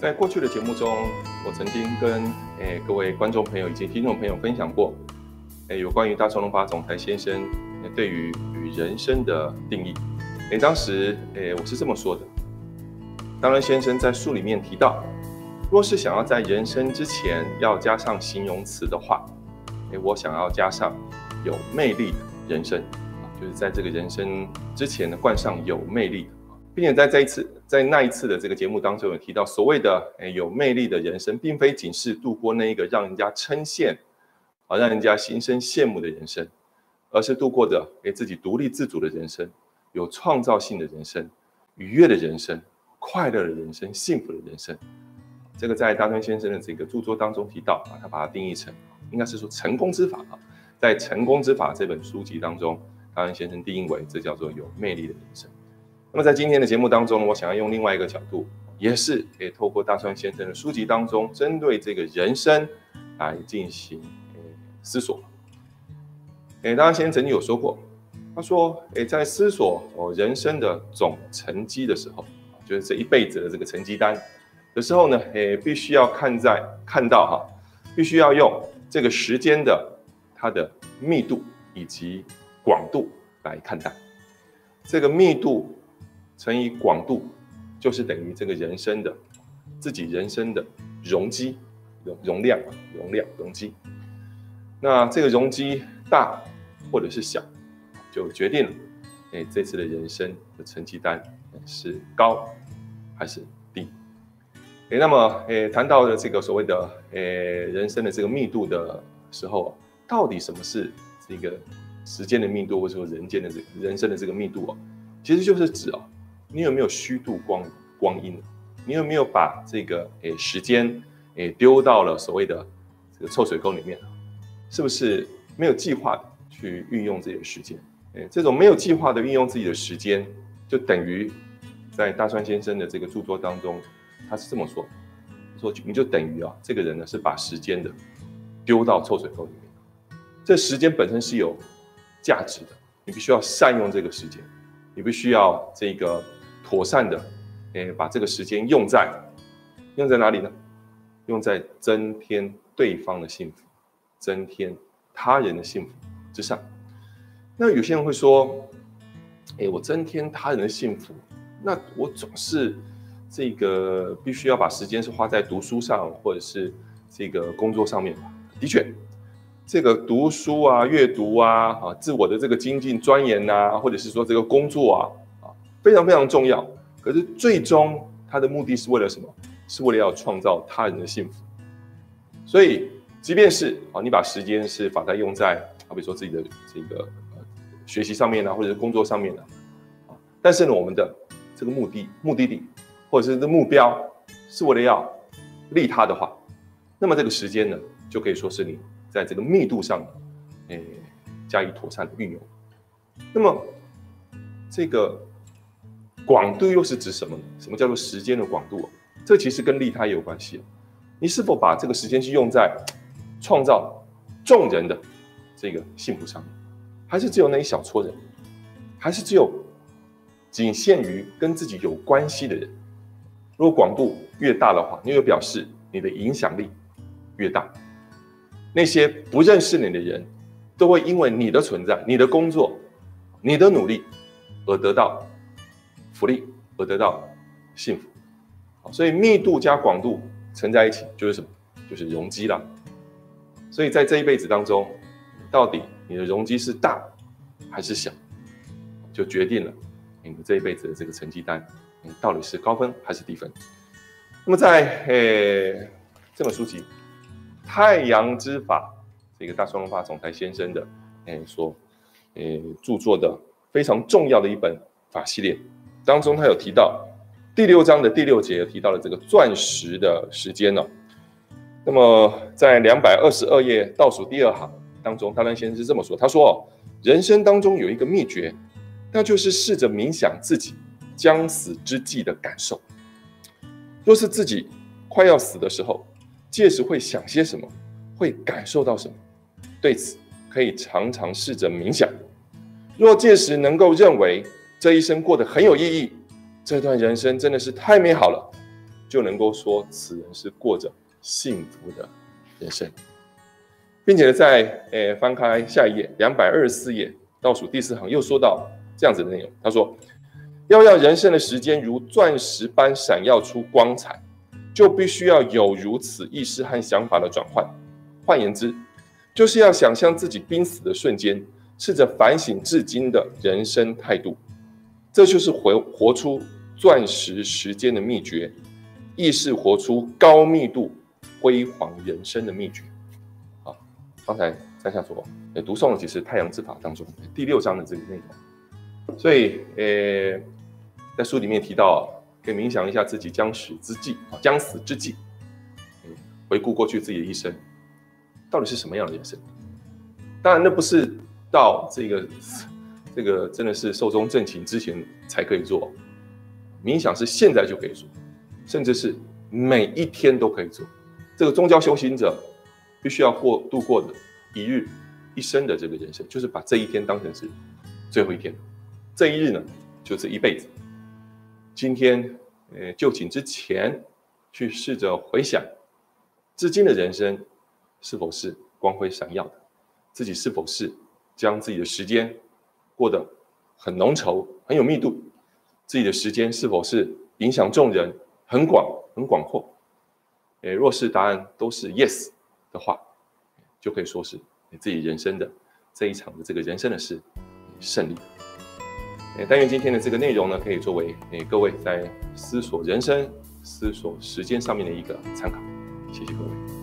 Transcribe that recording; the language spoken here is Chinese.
在过去的节目中，我曾经跟诶各位观众朋友以及听众朋友分享过，诶有关于大双龙法总裁先生对于与人生的定义。诶当时诶我是这么说的，当然先生在书里面提到，若是想要在人生之前要加上形容词的话，诶我想要加上有魅力的人生，就是在这个人生之前呢冠上有魅力的。并且在这一次，在那一次的这个节目当中，有提到所谓的诶有魅力的人生，并非仅是度过那一个让人家称羡，啊让人家心生羡慕的人生，而是度过的诶自己独立自主的人生，有创造性的人生，愉悦的人生，快乐的人生，幸福的人生。这个在大川先生的这个著作当中提到啊，他把它定义成，应该是说成功之法啊，在《成功之法》这本书籍当中，大川先生定义为这叫做有魅力的人生。那么在今天的节目当中呢，我想要用另外一个角度，也是可以透过大川先生的书籍当中，针对这个人生来进行思索。诶，大川先生曾经有说过，他说，诶，在思索哦人生的总成绩的时候，就是这一辈子的这个成绩单的时候呢，诶，必须要看在看到哈，必须要用这个时间的它的密度以及广度来看待这个密度。乘以广度，就是等于这个人生的自己人生的容积容容量啊，容量容积。那这个容积大或者是小，就决定了哎这次的人生的成绩单是高还是低。哎，那么哎谈到的这个所谓的哎人生的这个密度的时候，到底什么是这个时间的密度，或者说人间的这人生的这个密度啊？其实就是指啊。你有没有虚度光光阴？你有没有把这个诶时间诶丢到了所谓的这个臭水沟里面？是不是没有计划的去运用自己的时间？诶，这种没有计划的运用自己的时间，就等于在大川先生的这个著作当中，他是这么说：说你就等于啊，这个人呢是把时间的丢到臭水沟里面。这时间本身是有价值的，你必须要善用这个时间，你必须要这个。妥善的，诶，把这个时间用在用在哪里呢？用在增添对方的幸福，增添他人的幸福之上。那有些人会说，诶，我增添他人的幸福，那我总是这个必须要把时间是花在读书上，或者是这个工作上面吧？的确，这个读书啊、阅读啊、啊，自我的这个精进钻研呐，或者是说这个工作啊。非常非常重要，可是最终它的目的是为了什么？是为了要创造他人的幸福。所以，即便是啊，你把时间是把它用在好比说自己的这个学习上面呢，或者是工作上面呢，啊，但是呢，我们的这个目的、目的地或者是这目标是为了要利他的话，那么这个时间呢，就可以说是你在这个密度上，诶，加以妥善的运用。那么这个。广度又是指什么呢？什么叫做时间的广度？这其实跟利他有关系。你是否把这个时间去用在创造众人的这个幸福上面，还是只有那一小撮人，还是只有仅限于跟自己有关系的人？如果广度越大的话，你就表示你的影响力越大。那些不认识你的人，都会因为你的存在、你的工作、你的努力而得到。福利而得到幸福，所以密度加广度乘在一起就是什么？就是容积啦。所以在这一辈子当中，到底你的容积是大还是小，就决定了你们这一辈子的这个成绩单，你到底是高分还是低分。那么在诶这本书籍《太阳之法》这个大双龙法总裁先生的诶所诶著作的非常重要的一本法系列。当中他有提到第六章的第六节提到了这个钻石的时间呢。那么在两百二十二页倒数第二行当中，他兰先生是这么说：他说，人生当中有一个秘诀，那就是试着冥想自己将死之际的感受。若是自己快要死的时候，届时会想些什么，会感受到什么？对此可以常常试着冥想。若届时能够认为。这一生过得很有意义，这段人生真的是太美好了。就能够说此人是过着幸福的人生，并且在诶翻开下一页两百二十四页倒数第四行又说到这样子的内容，他说要让人生的时间如钻石般闪耀出光彩，就必须要有如此意识和想法的转换。换言之，就是要想象自己濒死的瞬间，试着反省至今的人生态度。这就是活活出钻石时间的秘诀，亦是活出高密度辉煌人生的秘诀。啊，刚才三下所也读诵了，其实《太阳之法》当中第六章的这个内容。所以，呃，在书里面提到，可以冥想一下自己将死之际啊，将死之际，回顾过去自己的一生，到底是什么样的人生？当然，那不是到这个。这个真的是寿终正寝之前才可以做，冥想是现在就可以做，甚至是每一天都可以做。这个宗教修行者必须要过度过的一日一生的这个人生，就是把这一天当成是最后一天，这一日呢就是一辈子。今天呃就寝之前，去试着回想，至今的人生是否是光辉闪耀的，自己是否是将自己的时间。过得很浓稠，很有密度，自己的时间是否是影响众人很广、很广阔？诶，若是答案都是 yes 的话，就可以说是你自己人生的这一场的这个人生的事胜利。诶，但愿今天的这个内容呢，可以作为诶各位在思索人生、思索时间上面的一个参考。谢谢各位。